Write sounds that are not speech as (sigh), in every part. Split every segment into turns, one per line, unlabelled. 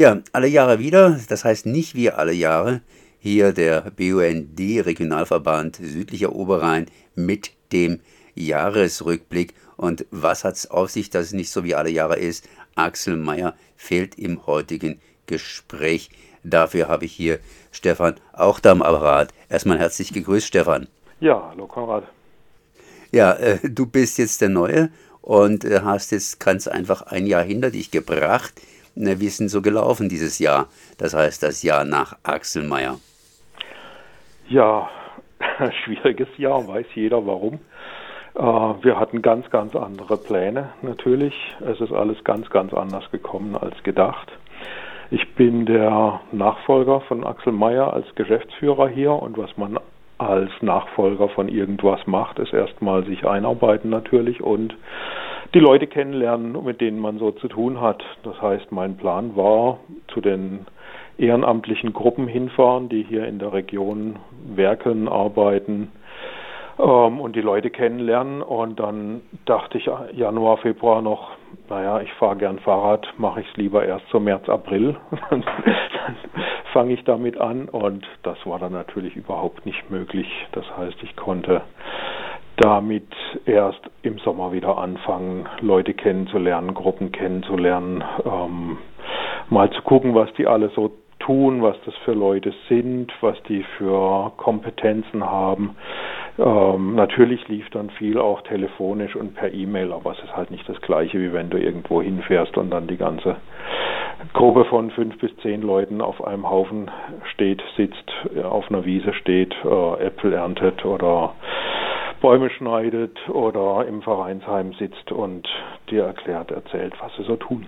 Ja, alle Jahre wieder, das heißt nicht wie alle Jahre, hier der BUND Regionalverband Südlicher Oberrhein mit dem Jahresrückblick. Und was hat es auf sich, dass es nicht so wie alle Jahre ist? Axel Meyer fehlt im heutigen Gespräch. Dafür habe ich hier Stefan auch da am Apparat. Erstmal herzlich gegrüßt, Stefan.
Ja, hallo Konrad.
Ja, äh, du bist jetzt der Neue und äh, hast jetzt ganz einfach ein Jahr hinter dich gebracht. Wie ist denn so gelaufen dieses Jahr? Das heißt, das Jahr nach Axel Meyer.
Ja, (laughs) schwieriges Jahr, weiß jeder warum. Äh, wir hatten ganz, ganz andere Pläne natürlich. Es ist alles ganz, ganz anders gekommen als gedacht. Ich bin der Nachfolger von Axel Meyer als Geschäftsführer hier und was man als Nachfolger von irgendwas macht, ist erstmal sich einarbeiten natürlich und die Leute kennenlernen, mit denen man so zu tun hat. Das heißt, mein Plan war, zu den ehrenamtlichen Gruppen hinfahren, die hier in der Region werken, arbeiten ähm, und die Leute kennenlernen. Und dann dachte ich Januar, Februar noch, naja, ich fahre gern Fahrrad, mache ich es lieber erst so März, April. (laughs) dann fange ich damit an und das war dann natürlich überhaupt nicht möglich. Das heißt, ich konnte damit erst im Sommer wieder anfangen, Leute kennenzulernen, Gruppen kennenzulernen, ähm, mal zu gucken, was die alle so tun, was das für Leute sind, was die für Kompetenzen haben. Ähm, natürlich lief dann viel auch telefonisch und per E-Mail, aber es ist halt nicht das gleiche, wie wenn du irgendwo hinfährst und dann die ganze Gruppe von fünf bis zehn Leuten auf einem Haufen steht, sitzt, auf einer Wiese steht, äh, Äpfel erntet oder Bäume schneidet oder im Vereinsheim sitzt und dir erklärt, erzählt, was sie so tun.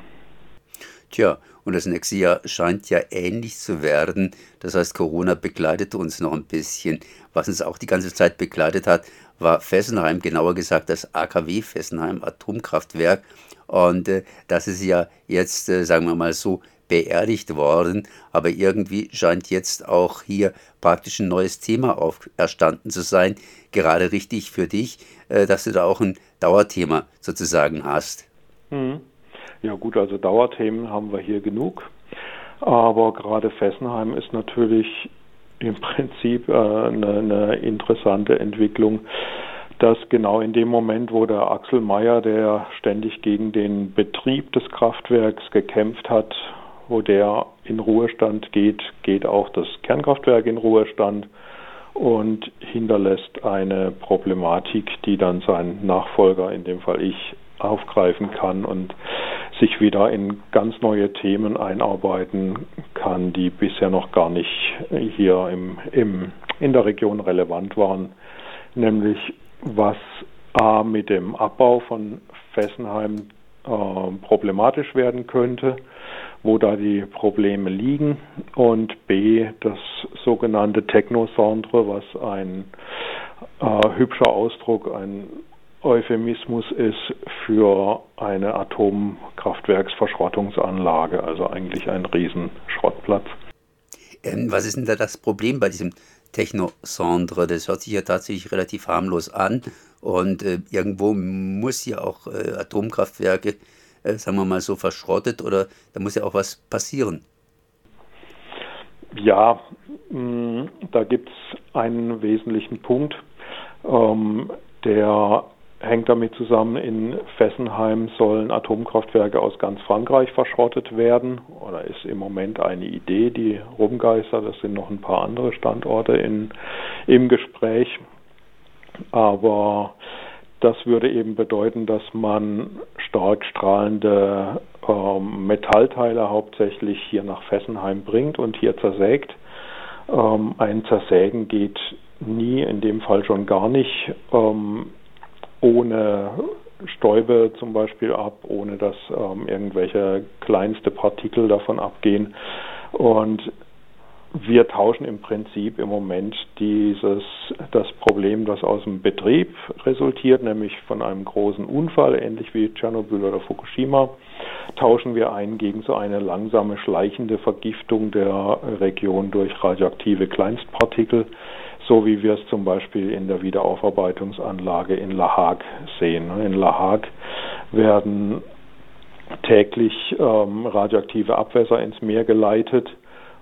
Tja, und das nächste Jahr scheint ja ähnlich zu werden. Das heißt, Corona begleitet uns noch ein bisschen. Was uns auch die ganze Zeit begleitet hat, war Fessenheim, genauer gesagt das AKW Fessenheim Atomkraftwerk. Und äh, das ist ja jetzt, äh, sagen wir mal so, beerdigt worden. Aber irgendwie scheint jetzt auch hier praktisch ein neues Thema auferstanden zu sein. Gerade richtig für dich, äh, dass du da auch ein Dauerthema sozusagen hast.
Mhm. Ja gut, also Dauerthemen haben wir hier genug. Aber gerade Fessenheim ist natürlich im Prinzip äh, eine, eine interessante Entwicklung, dass genau in dem Moment, wo der Axel Meyer, der ständig gegen den Betrieb des Kraftwerks gekämpft hat, wo der in Ruhestand geht, geht auch das Kernkraftwerk in Ruhestand und hinterlässt eine Problematik, die dann sein Nachfolger, in dem Fall ich, aufgreifen kann und sich wieder in ganz neue Themen einarbeiten kann, die bisher noch gar nicht hier im, im, in der Region relevant waren, nämlich was A mit dem Abbau von Fessenheim äh, problematisch werden könnte, wo da die Probleme liegen und B das sogenannte Technosandre, was ein äh, hübscher Ausdruck, ein Euphemismus ist für eine Atomkraftwerksverschrottungsanlage, also eigentlich ein Riesenschrottplatz.
Ähm, was ist denn da das Problem bei diesem Technosandre? Das hört sich ja tatsächlich relativ harmlos an und äh, irgendwo muss ja auch äh, Atomkraftwerke, sagen wir mal so, verschrottet oder da muss ja auch was passieren.
Ja, mm, da gibt es einen wesentlichen Punkt. Ähm, der hängt damit zusammen, in Fessenheim sollen Atomkraftwerke aus ganz Frankreich verschrottet werden. Oder ist im Moment eine Idee, die rumgeistert. Es sind noch ein paar andere Standorte in, im Gespräch. Aber das würde eben bedeuten, dass man stark strahlende ähm, Metallteile hauptsächlich hier nach Fessenheim bringt und hier zersägt. Ähm, ein Zersägen geht nie, in dem Fall schon gar nicht. Ähm, ohne Stäube zum Beispiel ab, ohne dass ähm, irgendwelche kleinste Partikel davon abgehen. Und wir tauschen im Prinzip im Moment dieses, das Problem, das aus dem Betrieb resultiert, nämlich von einem großen Unfall, ähnlich wie Tschernobyl oder Fukushima, tauschen wir ein gegen so eine langsame, schleichende Vergiftung der Region durch radioaktive Kleinstpartikel, so wie wir es zum Beispiel in der Wiederaufarbeitungsanlage in La Hague sehen. In La Hague werden täglich ähm, radioaktive Abwässer ins Meer geleitet.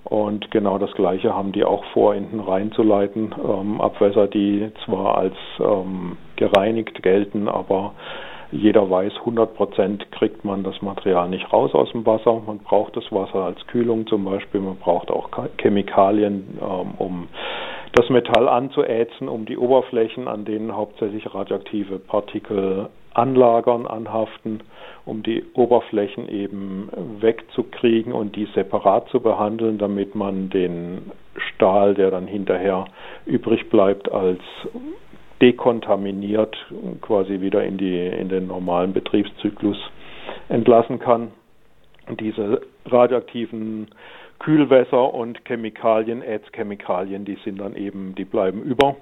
Und genau das Gleiche haben die auch vor, in den Rhein. Ähm, Abwässer, die zwar als ähm, gereinigt gelten, aber jeder weiß, 100 Prozent kriegt man das Material nicht raus aus dem Wasser. Man braucht das Wasser als Kühlung zum Beispiel. Man braucht auch Chemikalien, ähm, um das Metall anzuätzen, um die Oberflächen, an denen hauptsächlich radioaktive Partikel anlagern, anhaften, um die Oberflächen eben wegzukriegen und die separat zu behandeln, damit man den Stahl, der dann hinterher übrig bleibt, als dekontaminiert quasi wieder in, die, in den normalen Betriebszyklus entlassen kann. Diese radioaktiven Kühlwässer und Chemikalien, Ätzchemikalien, die sind dann eben, die bleiben über.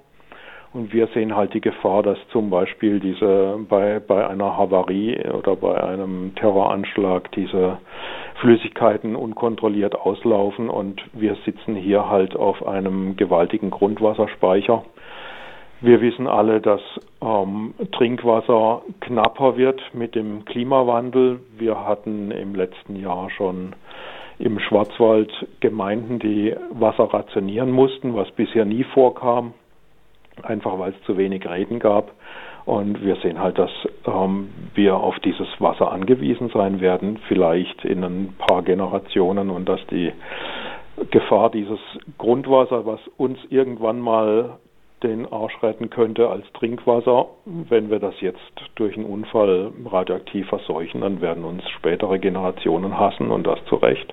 Und wir sehen halt die Gefahr, dass zum Beispiel diese bei, bei einer Havarie oder bei einem Terroranschlag diese Flüssigkeiten unkontrolliert auslaufen und wir sitzen hier halt auf einem gewaltigen Grundwasserspeicher. Wir wissen alle, dass ähm, Trinkwasser knapper wird mit dem Klimawandel. Wir hatten im letzten Jahr schon im Schwarzwald Gemeinden, die Wasser rationieren mussten, was bisher nie vorkam, einfach weil es zu wenig Reden gab. Und wir sehen halt, dass ähm, wir auf dieses Wasser angewiesen sein werden, vielleicht in ein paar Generationen und dass die Gefahr dieses Grundwasser, was uns irgendwann mal den Arsch retten könnte als Trinkwasser. Wenn wir das jetzt durch einen Unfall radioaktiv verseuchen, dann werden uns spätere Generationen hassen und das zu Recht.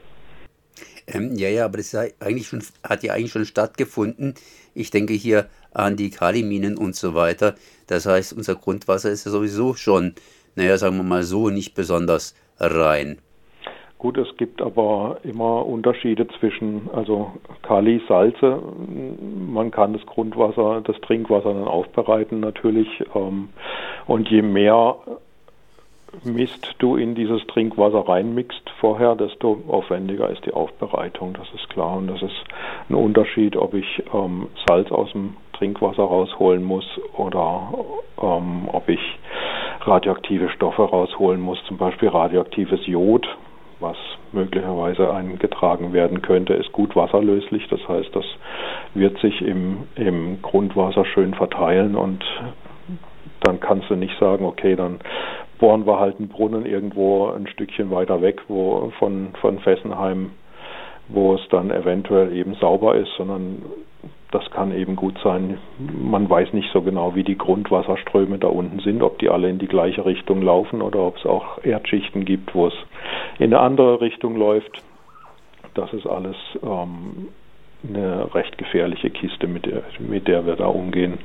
Ähm, ja, ja, aber das ja eigentlich schon, hat ja eigentlich schon stattgefunden. Ich denke hier an die Kaliminen und so weiter. Das heißt, unser Grundwasser ist ja sowieso schon, naja, sagen wir mal so, nicht besonders rein.
Gut, es gibt aber immer Unterschiede zwischen, also Kali, Salze. Man kann das Grundwasser, das Trinkwasser dann aufbereiten natürlich. Ähm, und je mehr Mist du in dieses Trinkwasser reinmixst vorher, desto aufwendiger ist die Aufbereitung, das ist klar. Und das ist ein Unterschied, ob ich ähm, Salz aus dem Trinkwasser rausholen muss oder ähm, ob ich radioaktive Stoffe rausholen muss, zum Beispiel radioaktives Jod, was möglicherweise eingetragen werden könnte, ist gut wasserlöslich. Das heißt, das wird sich im, im Grundwasser schön verteilen und dann kannst du nicht sagen, okay, dann bohren wir halt einen Brunnen irgendwo ein Stückchen weiter weg, wo von, von Fessenheim, wo es dann eventuell eben sauber ist, sondern das kann eben gut sein. Man weiß nicht so genau, wie die Grundwasserströme da unten sind, ob die alle in die gleiche Richtung laufen oder ob es auch Erdschichten gibt, wo es in eine andere Richtung läuft. Das ist alles ähm, eine recht gefährliche Kiste, mit der, mit der wir da umgehen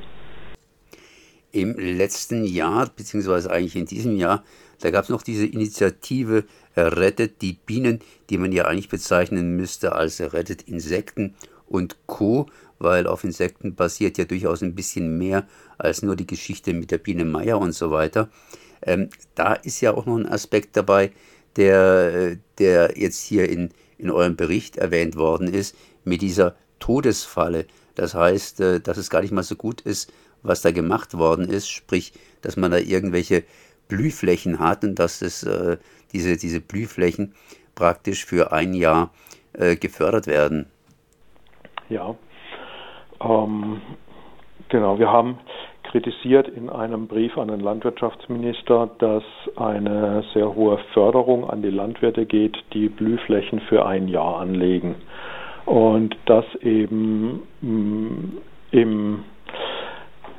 im letzten Jahr, beziehungsweise eigentlich in diesem Jahr, da gab es noch diese Initiative Rettet die Bienen, die man ja eigentlich bezeichnen müsste als Rettet Insekten und Co., weil auf Insekten basiert ja durchaus ein bisschen mehr als nur die Geschichte mit der Biene Meier und so weiter. Ähm, da ist ja auch noch ein Aspekt dabei, der, der jetzt hier in, in eurem Bericht erwähnt worden ist, mit dieser Todesfalle. Das heißt, äh, dass es gar nicht mal so gut ist, was da gemacht worden ist, sprich, dass man da irgendwelche Blühflächen hat und dass es, äh, diese, diese Blühflächen praktisch für ein Jahr äh, gefördert werden.
Ja, ähm, genau, wir haben kritisiert in einem Brief an den Landwirtschaftsminister, dass eine sehr hohe Förderung an die Landwirte geht, die Blühflächen für ein Jahr anlegen. Und das eben mm, im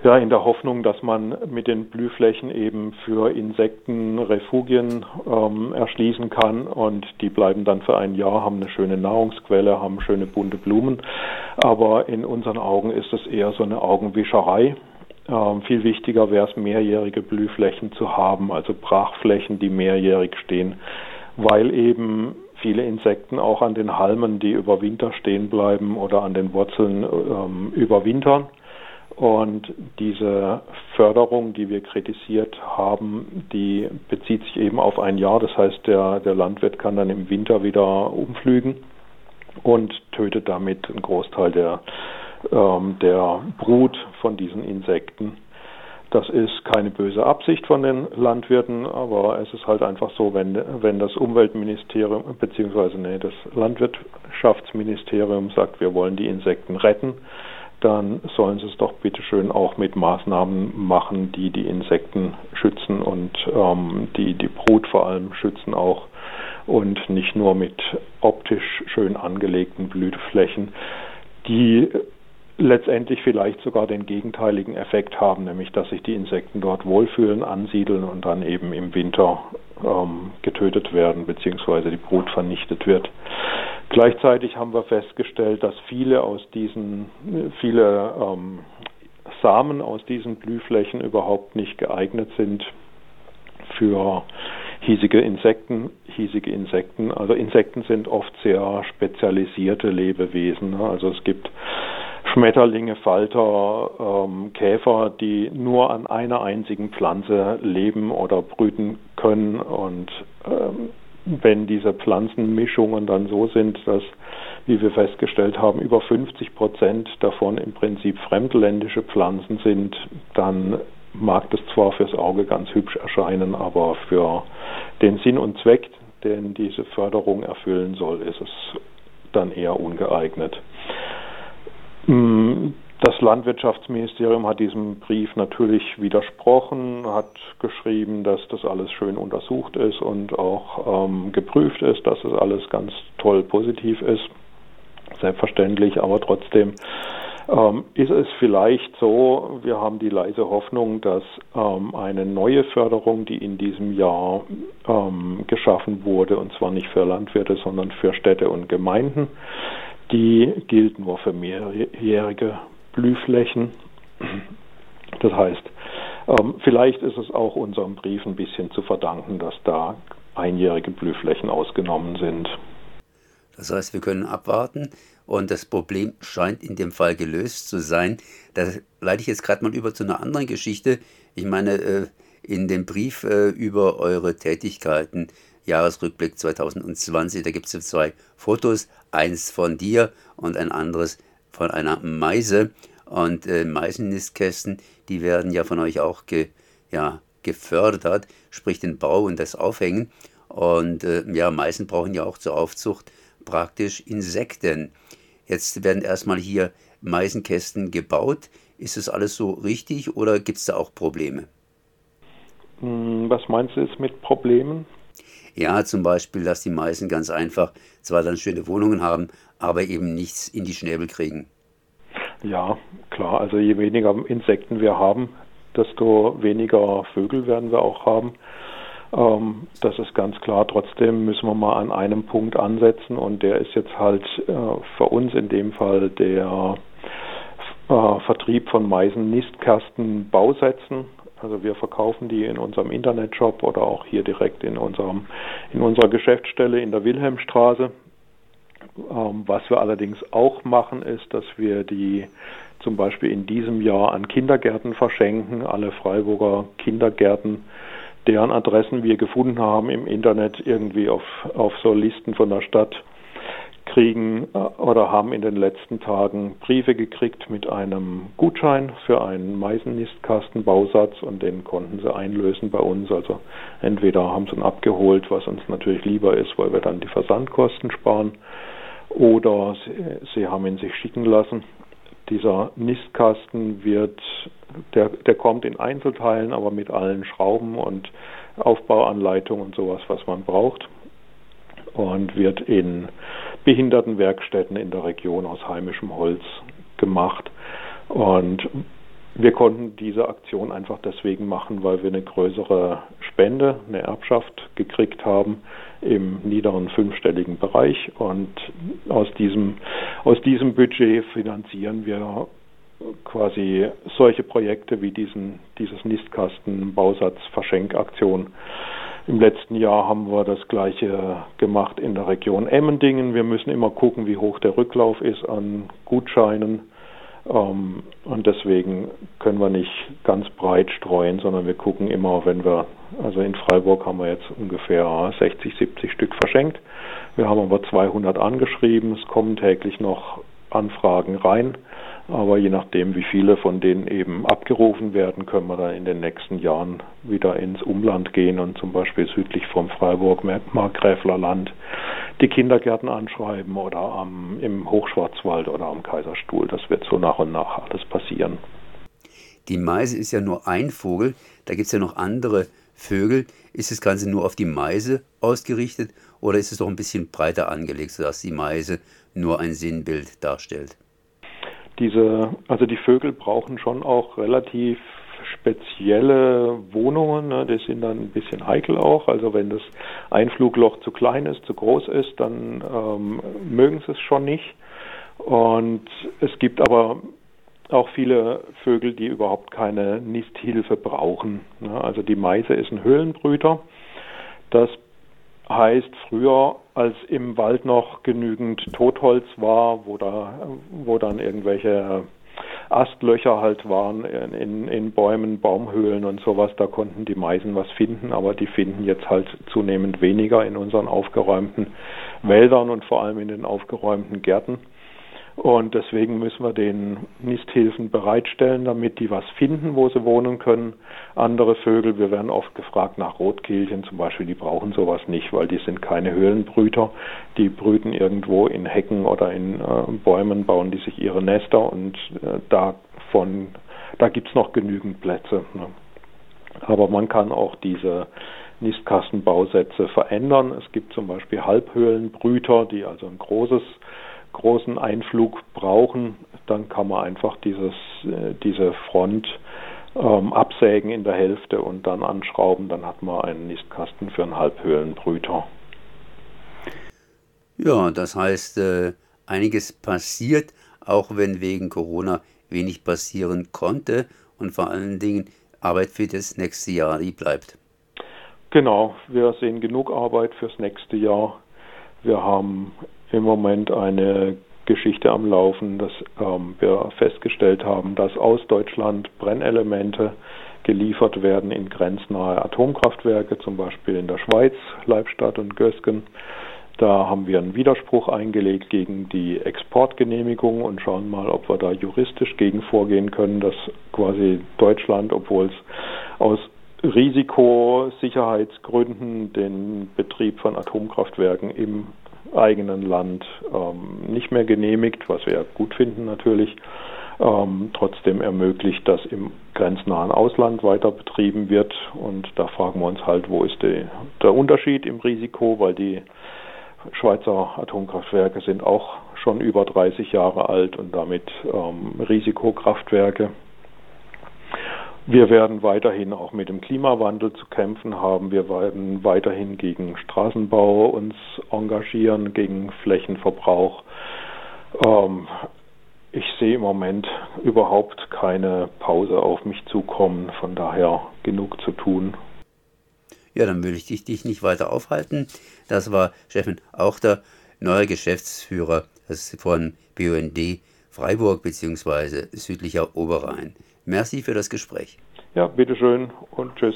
ja, in der Hoffnung, dass man mit den Blühflächen eben für Insekten Refugien ähm, erschließen kann und die bleiben dann für ein Jahr, haben eine schöne Nahrungsquelle, haben schöne bunte Blumen. Aber in unseren Augen ist es eher so eine Augenwischerei. Ähm, viel wichtiger wäre es, mehrjährige Blühflächen zu haben, also Brachflächen, die mehrjährig stehen, weil eben viele Insekten auch an den Halmen, die über Winter stehen bleiben oder an den Wurzeln ähm, überwintern und diese Förderung, die wir kritisiert haben, die bezieht sich eben auf ein Jahr. Das heißt, der, der Landwirt kann dann im Winter wieder umflügen und tötet damit einen Großteil der, ähm, der Brut von diesen Insekten. das ist keine böse Absicht von den Landwirten, aber es ist halt einfach so, wenn, wenn das Umweltministerium bzw. Nee, das Landwirtschaftsministerium sagt, wir wollen die Insekten retten, dann sollen sie es doch bitte schön auch mit Maßnahmen machen, die die Insekten schützen und ähm, die die Brut vor allem schützen auch und nicht nur mit optisch schön angelegten Blüteflächen, die letztendlich vielleicht sogar den gegenteiligen Effekt haben, nämlich dass sich die Insekten dort wohlfühlen, ansiedeln und dann eben im Winter ähm, getötet werden bzw. die Brut vernichtet wird. Gleichzeitig haben wir festgestellt, dass viele aus diesen viele ähm, Samen aus diesen Blühflächen überhaupt nicht geeignet sind für hiesige Insekten. Hiesige Insekten, also Insekten sind oft sehr spezialisierte Lebewesen. Ne? Also es gibt Schmetterlinge, Falter, ähm, Käfer, die nur an einer einzigen Pflanze leben oder brüten können. Und ähm, wenn diese Pflanzenmischungen dann so sind, dass, wie wir festgestellt haben, über 50 Prozent davon im Prinzip fremdländische Pflanzen sind, dann mag das zwar fürs Auge ganz hübsch erscheinen, aber für den Sinn und Zweck, den diese Förderung erfüllen soll, ist es dann eher ungeeignet. Das Landwirtschaftsministerium hat diesem Brief natürlich widersprochen, hat geschrieben, dass das alles schön untersucht ist und auch ähm, geprüft ist, dass es alles ganz toll positiv ist. Selbstverständlich, aber trotzdem ähm, ist es vielleicht so, wir haben die leise Hoffnung, dass ähm, eine neue Förderung, die in diesem Jahr ähm, geschaffen wurde, und zwar nicht für Landwirte, sondern für Städte und Gemeinden, die gilt nur für mehrjährige Blühflächen. Das heißt, ähm, vielleicht ist es auch unserem Brief ein bisschen zu verdanken, dass da einjährige Blühflächen ausgenommen sind.
Das heißt, wir können abwarten und das Problem scheint in dem Fall gelöst zu sein. Da leite ich jetzt gerade mal über zu einer anderen Geschichte. Ich meine, äh, in dem Brief äh, über eure Tätigkeiten Jahresrückblick 2020. Da gibt es zwei Fotos, eins von dir und ein anderes von einer Meise. Und äh, Meisenistkästen, die werden ja von euch auch ge, ja, gefördert, sprich den Bau und das Aufhängen. Und äh, ja, Meisen brauchen ja auch zur Aufzucht praktisch Insekten. Jetzt werden erstmal hier Meisenkästen gebaut. Ist das alles so richtig oder gibt es da auch Probleme?
Hm, was meinst du jetzt mit Problemen?
Ja, zum Beispiel, dass die meisten ganz einfach zwar dann schöne Wohnungen haben, aber eben nichts in die Schnäbel kriegen.
Ja, klar. Also je weniger Insekten wir haben, desto weniger Vögel werden wir auch haben. Ähm, das ist ganz klar. Trotzdem müssen wir mal an einem Punkt ansetzen und der ist jetzt halt äh, für uns in dem Fall der äh, Vertrieb von Meisen-Nistkasten-Bausätzen. Also wir verkaufen die in unserem Internetshop oder auch hier direkt in unserem in unserer Geschäftsstelle in der Wilhelmstraße. Ähm, was wir allerdings auch machen, ist, dass wir die zum Beispiel in diesem Jahr an Kindergärten verschenken. Alle Freiburger Kindergärten, deren Adressen wir gefunden haben im Internet irgendwie auf, auf so Listen von der Stadt, kriegen äh, oder haben in den letzten Tagen Briefe gekriegt mit einem Gutschein für einen Meisennistkastenbausatz und den konnten sie einlösen bei uns. Also entweder haben sie ihn abgeholt, was uns natürlich lieber ist, weil wir dann die Versandkosten sparen, oder sie, sie haben ihn sich schicken lassen. Dieser Nistkasten wird, der, der kommt in Einzelteilen, aber mit allen Schrauben und Aufbauanleitungen und sowas, was man braucht und wird in Behindertenwerkstätten in der Region aus heimischem Holz gemacht. Und wir konnten diese Aktion einfach deswegen machen, weil wir eine größere Spende, eine Erbschaft gekriegt haben im niederen fünfstelligen Bereich. Und aus diesem, aus diesem Budget finanzieren wir quasi solche Projekte wie diesen, dieses Nistkasten-Bausatz-Verschenkaktion im letzten Jahr haben wir das gleiche gemacht in der Region Emmendingen. Wir müssen immer gucken, wie hoch der Rücklauf ist an Gutscheinen. Ähm, und deswegen können wir nicht ganz breit streuen, sondern wir gucken immer, wenn wir, also in Freiburg haben wir jetzt ungefähr 60, 70 Stück verschenkt. Wir haben aber 200 angeschrieben. Es kommen täglich noch Anfragen rein. Aber je nachdem, wie viele von denen eben abgerufen werden, können wir dann in den nächsten Jahren wieder ins Umland gehen und zum Beispiel südlich vom Freiburg, Markgräfler Land, die Kindergärten anschreiben oder am, im Hochschwarzwald oder am Kaiserstuhl. Das wird so nach und nach alles passieren.
Die Meise ist ja nur ein Vogel, da gibt es ja noch andere Vögel. Ist das Ganze nur auf die Meise ausgerichtet oder ist es doch ein bisschen breiter angelegt, sodass die Meise nur ein Sinnbild darstellt?
Diese, also die Vögel brauchen schon auch relativ spezielle Wohnungen, ne? die sind dann ein bisschen heikel auch. Also wenn das Einflugloch zu klein ist, zu groß ist, dann ähm, mögen sie es schon nicht. Und es gibt aber auch viele Vögel, die überhaupt keine Nisthilfe brauchen. Ne? Also die Meise ist ein Höhlenbrüter. Das heißt, früher, als im Wald noch genügend Totholz war, wo, da, wo dann irgendwelche Astlöcher halt waren in, in, Bäumen, Baumhöhlen und sowas, da konnten die Meisen was finden, aber die finden jetzt halt zunehmend weniger in unseren aufgeräumten Wäldern und vor allem in den aufgeräumten Gärten. Und deswegen müssen wir den Nisthilfen bereitstellen, damit die was finden, wo sie wohnen können. Andere Vögel, wir werden oft gefragt nach Rotkehlchen zum Beispiel, die brauchen sowas nicht, weil die sind keine Höhlenbrüter. Die brüten irgendwo in Hecken oder in äh, Bäumen, bauen die sich ihre Nester und äh, davon, da gibt's noch genügend Plätze. Ne? Aber man kann auch diese Nistkastenbausätze verändern. Es gibt zum Beispiel Halbhöhlenbrüter, die also ein großes großen Einflug brauchen, dann kann man einfach dieses, äh, diese Front ähm, absägen in der Hälfte und dann anschrauben. Dann hat man einen Nistkasten für einen Halbhöhlenbrüter.
Ja, das heißt, äh, einiges passiert, auch wenn wegen Corona wenig passieren konnte und vor allen Dingen Arbeit für das nächste Jahr, die bleibt.
Genau, wir sehen genug Arbeit fürs nächste Jahr. Wir haben im Moment eine Geschichte am Laufen, dass ähm, wir festgestellt haben, dass aus Deutschland Brennelemente geliefert werden in grenznahe Atomkraftwerke, zum Beispiel in der Schweiz, Leibstadt und Gösgen. Da haben wir einen Widerspruch eingelegt gegen die Exportgenehmigung und schauen mal, ob wir da juristisch gegen vorgehen können, dass quasi Deutschland, obwohl es aus Risikosicherheitsgründen den Betrieb von Atomkraftwerken im eigenen Land ähm, nicht mehr genehmigt, was wir gut finden natürlich. Ähm, trotzdem ermöglicht, dass im grenznahen Ausland weiter betrieben wird. Und da fragen wir uns halt, wo ist die, der Unterschied im Risiko, weil die Schweizer Atomkraftwerke sind auch schon über 30 Jahre alt und damit ähm, Risikokraftwerke. Wir werden weiterhin auch mit dem Klimawandel zu kämpfen haben. Wir werden weiterhin gegen Straßenbau uns engagieren, gegen Flächenverbrauch. Ähm, ich sehe im Moment überhaupt keine Pause auf mich zukommen. Von daher genug zu tun.
Ja, dann will ich dich, dich nicht weiter aufhalten. Das war Steffen auch der neue Geschäftsführer von BUND Freiburg bzw. südlicher Oberrhein. Merci für das Gespräch.
Ja, bitteschön und tschüss.